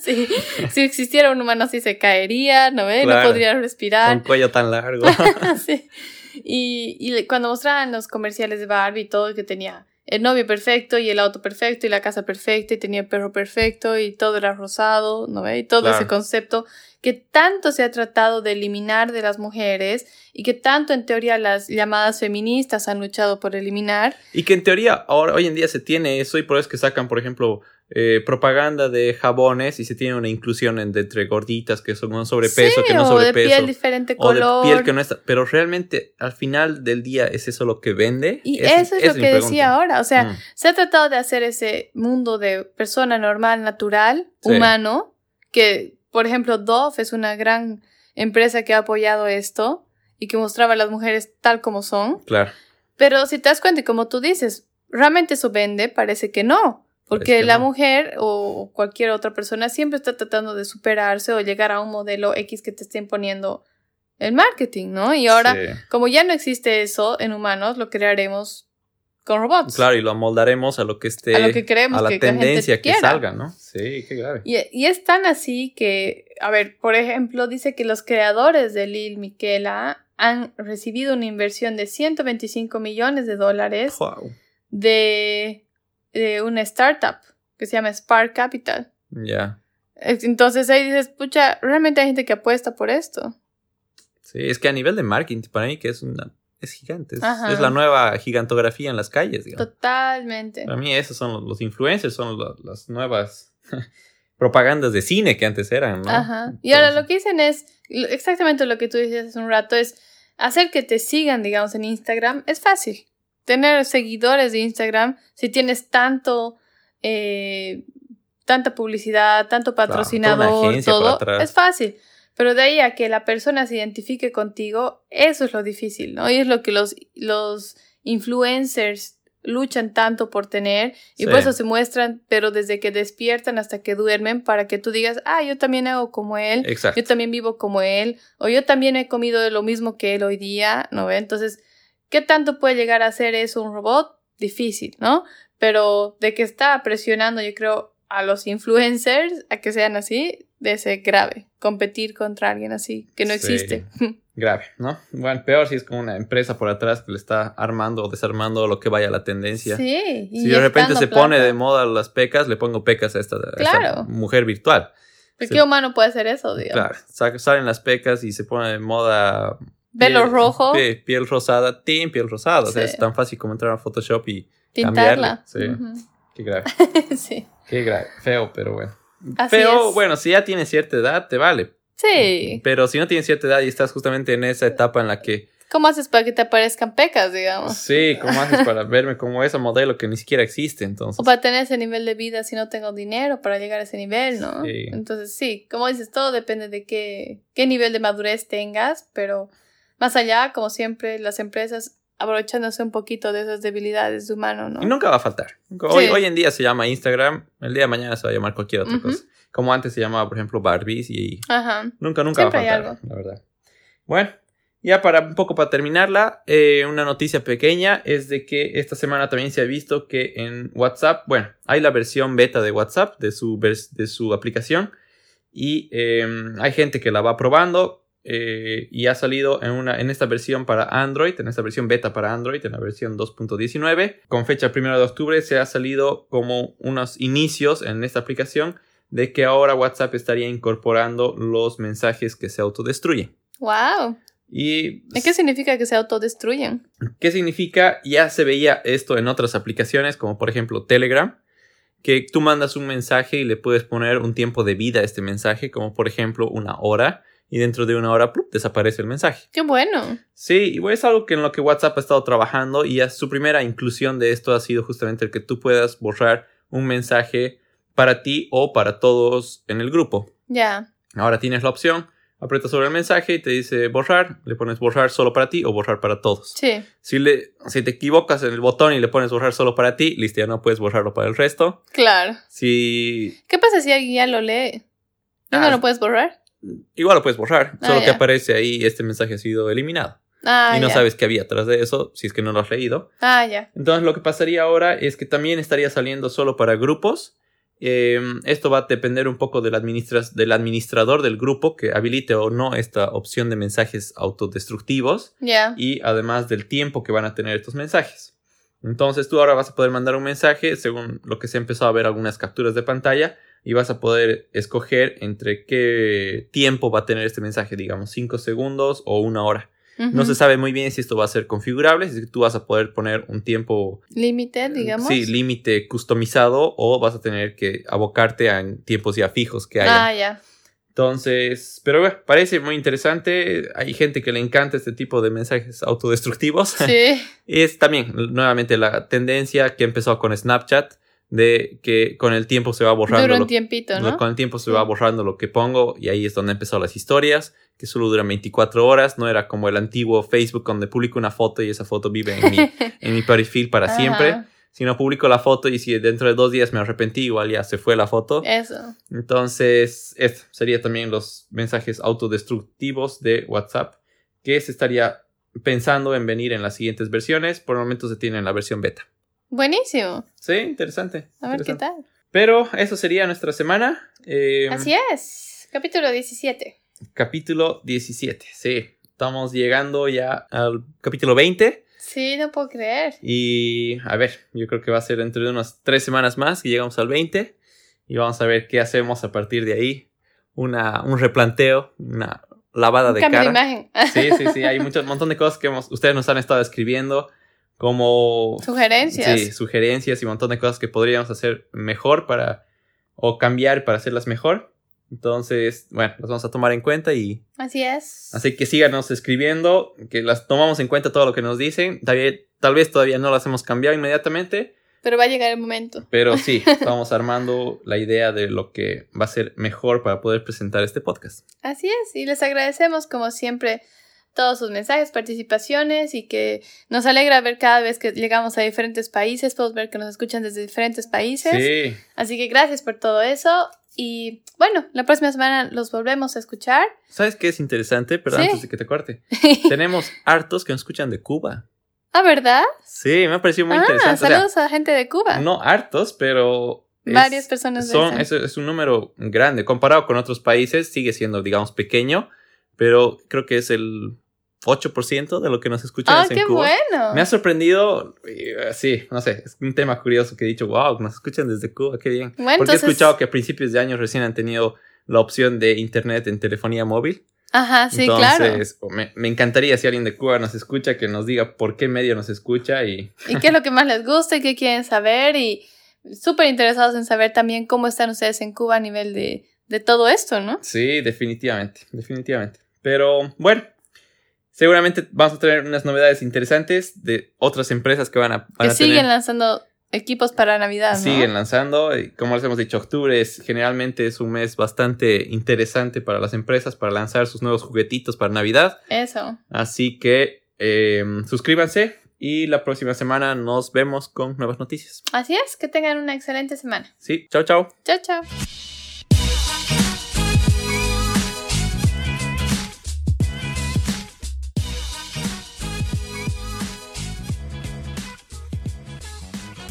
Sí, si existiera un humano así se caería, ¿no ve? Claro. No podría Con respirar. cuello tan largo. [LAUGHS] Sí. Y, y cuando mostraban los comerciales de Barbie y todo, que tenía el novio perfecto y el auto perfecto y la casa perfecta y tenía el perro perfecto y todo era rosado, ¿no ve? Y todo Claro. ese concepto que tanto se ha tratado de eliminar de las mujeres y que tanto en teoría las llamadas feministas han luchado por eliminar. Y que en teoría ahora, hoy en día se tiene eso y por eso es que sacan, por ejemplo, eh, propaganda de jabones y se tiene una inclusión en- de entre gorditas que son con sobrepeso, Sí, que no o de sobrepeso. piel diferente o color. de piel que no está. Pero realmente al final del día es eso lo que vende. Y eso es lo que pregunta. decía ahora, o sea, Mm, Se ha tratado de hacer ese mundo de persona normal, natural, Sí. humano, que, por ejemplo, Dove es una gran empresa que ha apoyado esto y que mostraba a las mujeres tal como son. claro. Pero si te das cuenta, y como tú dices, ¿realmente eso vende? Parece que no. Porque que la no. mujer o cualquier otra persona siempre está tratando de superarse o llegar a un modelo X que te estén poniendo el marketing, ¿no? Y ahora, Sí. como ya no existe eso en humanos, lo crearemos con robots. Claro, y lo amoldaremos a lo que esté. A lo que queremos a la que la gente tendencia que salga, ¿no? Sí, qué grave. Y, y es tan así que, a ver, por ejemplo, dice que los creadores de Lil Miquela han recibido una inversión de 125 millones de dólares Wow. de, de una startup que se llama Spark Capital. Ya. Es- Entonces ahí dices, pucha, realmente hay gente que apuesta por esto. Sí, es que a nivel de marketing, para mí que es una. Es gigante. Es, es la nueva gigantografía en las calles, digamos. Totalmente. Para mí esos son los, los influencers, son las nuevas [LAUGHS] propagandas de cine que antes eran, ¿no? Ajá. Y ahora lo que dicen es exactamente lo que tú decías hace un rato, es hacer que te sigan, digamos, en Instagram es fácil. Tener seguidores de Instagram, si tienes tanto, eh, tanta publicidad, tanto patrocinador, por todo, es fácil. Pero de ahí a que la persona se identifique contigo, eso es lo difícil, ¿no? Y es lo que los, los influencers luchan tanto por tener y Sí. por eso se muestran, pero desde que despiertan hasta que duermen, para que tú digas, ah, yo también hago como él, Exacto. yo también vivo como él, o yo también he comido lo mismo que él hoy día, ¿no? Entonces, ¿qué tanto puede llegar a hacer eso un robot? Difícil, ¿no? Pero de que está presionando, yo creo, a los influencers a que sean así, de ser grave. Competir contra alguien así, que no Sí. existe. [LAUGHS] Grave, ¿no? Bueno, peor si es como una empresa por atrás que le está armando o desarmando lo que vaya a la tendencia. Sí. Si de repente se pone de moda las pecas, le pongo pecas a esta, a esta Claro. mujer virtual. ¿Pero se- ¿Qué humano puede hacer eso, digamos? Claro, sa- salen las pecas y se pone de moda. Velo piel- rojo, sí, piel rosada, team, piel rosada. O sea, Sí. es tan fácil como entrar a Photoshop y pintarla. cambiarle, sí. Ujú. qué grave. [LAUGHS] sí. Qué grave. Feo, pero bueno. Así Pero es. bueno, si ya tienes cierta edad, te vale. Sí. Pero si no tienes cierta edad y estás justamente en esa etapa en la que, ¿Cómo haces para que te aparezcan pecas, digamos? sí, ¿cómo haces para verme como ese modelo que ni siquiera existe entonces? O para tener ese nivel de vida si no tengo dinero para llegar a ese nivel, ¿no? Sí. Entonces, sí, como dices, todo depende de qué, qué nivel de madurez tengas, pero más allá, como siempre, las empresas aprovechándose un poquito de esas debilidades de humano, ¿no? Y nunca va a faltar. Hoy, Sí. hoy en día se llama Instagram, el día de mañana se va a llamar cualquier otra cosa. Como antes se llamaba, por ejemplo, Barbies y Ajá. nunca, nunca va a hay faltar, la verdad. Bueno, ya para un poco para terminarla, eh, una noticia pequeña es de que esta semana también se ha visto que en WhatsApp, bueno, hay la versión beta de WhatsApp de su, de su aplicación y eh, hay gente que la va probando. Eh, y ha salido en, una, en esta versión para Android, en esta versión beta para Android, en la versión 2.19. Con fecha 1 de octubre se ha salido como unos inicios en esta aplicación de que ahora WhatsApp estaría incorporando los mensajes que se autodestruyen. ¡Wow! Y ¿Qué significa que se autodestruyen? ¿Qué significa? Ya se veía esto en otras aplicaciones, como por ejemplo Telegram, que tú mandas un mensaje y le puedes poner un tiempo de vida a este mensaje, como por ejemplo una hora, y dentro de una hora ¡plup! desaparece el mensaje. ¡Qué bueno! Sí, y es algo que en lo que WhatsApp ha estado trabajando y su primera inclusión de esto ha sido justamente el que tú puedas borrar un mensaje para ti o para todos en el grupo. Ya. Ahora tienes la opción, aprietas sobre el mensaje y te dice borrar, le pones borrar solo para ti o borrar para todos. Sí. Si, le, si te equivocas en el botón y le pones borrar solo para ti, listo, ya no puedes borrarlo para el resto. Claro. Si ¿Qué pasa si alguien ya lo lee? ¿No Ah, lo puedes borrar? Igual lo puedes borrar, Ah, solo que ya. aparece ahí este mensaje ha sido eliminado. Ah, y no sabes qué había atrás de eso si es que no lo has leído. Ah, ya. Entonces lo que pasaría ahora es que también estaría saliendo solo para grupos. Eh, esto va a depender un poco del, administras- del administrador del grupo que habilite o no esta opción de mensajes autodestructivos Ya. y además del tiempo que van a tener estos mensajes. Entonces tú ahora vas a poder mandar un mensaje según lo que se ha empezado a ver algunas capturas de pantalla y vas a poder escoger entre qué tiempo va a tener este mensaje, digamos 5 segundos o una hora. No se sabe muy bien si esto va a ser configurable, si tú vas a poder poner un tiempo Límite, digamos. Sí, límite customizado o vas a tener que abocarte a tiempos ya fijos que haya. Ah, ya. Entonces, pero bueno, parece muy interesante. Hay gente que le encanta este tipo de mensajes autodestructivos. Sí. y [LAUGHS] es también nuevamente la tendencia que empezó con Snapchat de que con el tiempo se va borrando. Dura un lo- tiempito, ¿no? Con el tiempo se Sí. va borrando lo que pongo y ahí es donde empezó las historias, que solo duran 24 horas, no era como el antiguo Facebook donde publico una foto y esa foto vive en mi, [LAUGHS] en mi perfil para Ajá. siempre, sino publico la foto y si dentro de dos días me arrepentí, igual ya se fue la foto. Eso. Entonces, esto sería también los mensajes autodestructivos de WhatsApp, que se estaría pensando en venir en las siguientes versiones, por el momento se tiene en la versión beta. Buenísimo. Sí, interesante. A ver qué tal. Pero eso sería nuestra semana. Eh, Así es. Capítulo 17. Capítulo 17. Sí, estamos llegando ya al capítulo 20. Sí, no puedo creer. Y a ver, yo creo que va a ser dentro de unas tres semanas más que llegamos al 20. Y vamos a ver qué hacemos a partir de ahí. Una, un replanteo, una lavada Un de cambio cara. de imagen. Sí, sí, sí. Hay muchos montón de cosas que hemos- ustedes nos han estado escribiendo. Como Sugerencias. Sí, sugerencias y un montón de cosas que podríamos hacer mejor para. o cambiar para hacerlas mejor. Entonces, bueno, las vamos a tomar en cuenta y Así es. Así que síganos escribiendo, que las tomamos en cuenta todo lo que nos dicen. Tal vez, tal vez todavía no las hemos cambiado inmediatamente, Pero va a llegar el momento. pero [LAUGHS] sí, estamos armando la idea de lo que va a ser mejor para poder presentar este podcast. Así es. Y les agradecemos, como siempre, todos sus mensajes, participaciones y que nos alegra ver cada vez que llegamos a diferentes países. Podemos ver que nos escuchan desde diferentes países. Sí, Así que gracias por todo eso. Y bueno, la próxima semana los volvemos a escuchar. ¿sabes qué es interesante? Perdón, Sí. antes de que te corte. [LAUGHS] Tenemos hartos que nos escuchan de Cuba. ah, ¿verdad? Sí, me ha parecido muy ah, interesante. O sea, saludos a gente de Cuba. no hartos, pero... es- Varias personas de son, es, es un número grande. Comparado con otros países, sigue siendo, digamos, pequeño, pero creo que es el 8% de lo que nos escuchan ¡Ah, es en qué Cuba. bueno! Me ha sorprendido, eh, sí, no sé, es un tema curioso que he dicho, wow, nos escuchan desde Cuba, qué bien. Bueno, Porque he escuchado que a principios de año recién han tenido la opción de internet en telefonía móvil. Ajá, sí, claro. Entonces, me, me encantaría si alguien de Cuba nos escucha, que nos diga por qué medio nos escucha y [LAUGHS] ¿Y qué es lo que más les gusta y qué quieren saber? Y súper interesados en saber también cómo están ustedes en Cuba a nivel de, de todo esto, ¿no? Sí, definitivamente, definitivamente. Pero bueno, seguramente vamos a tener unas novedades interesantes de otras empresas que van a, van Que a siguen tener. lanzando equipos para Navidad, ¿no? Siguen lanzando, y como les hemos dicho, octubre es, generalmente es un mes bastante interesante para las empresas para lanzar sus nuevos juguetitos para Navidad. Eso. Así que eh, suscríbanse y la próxima semana nos vemos con nuevas noticias. Así es, que tengan una excelente semana. Sí, chao, chao. Chao, chao.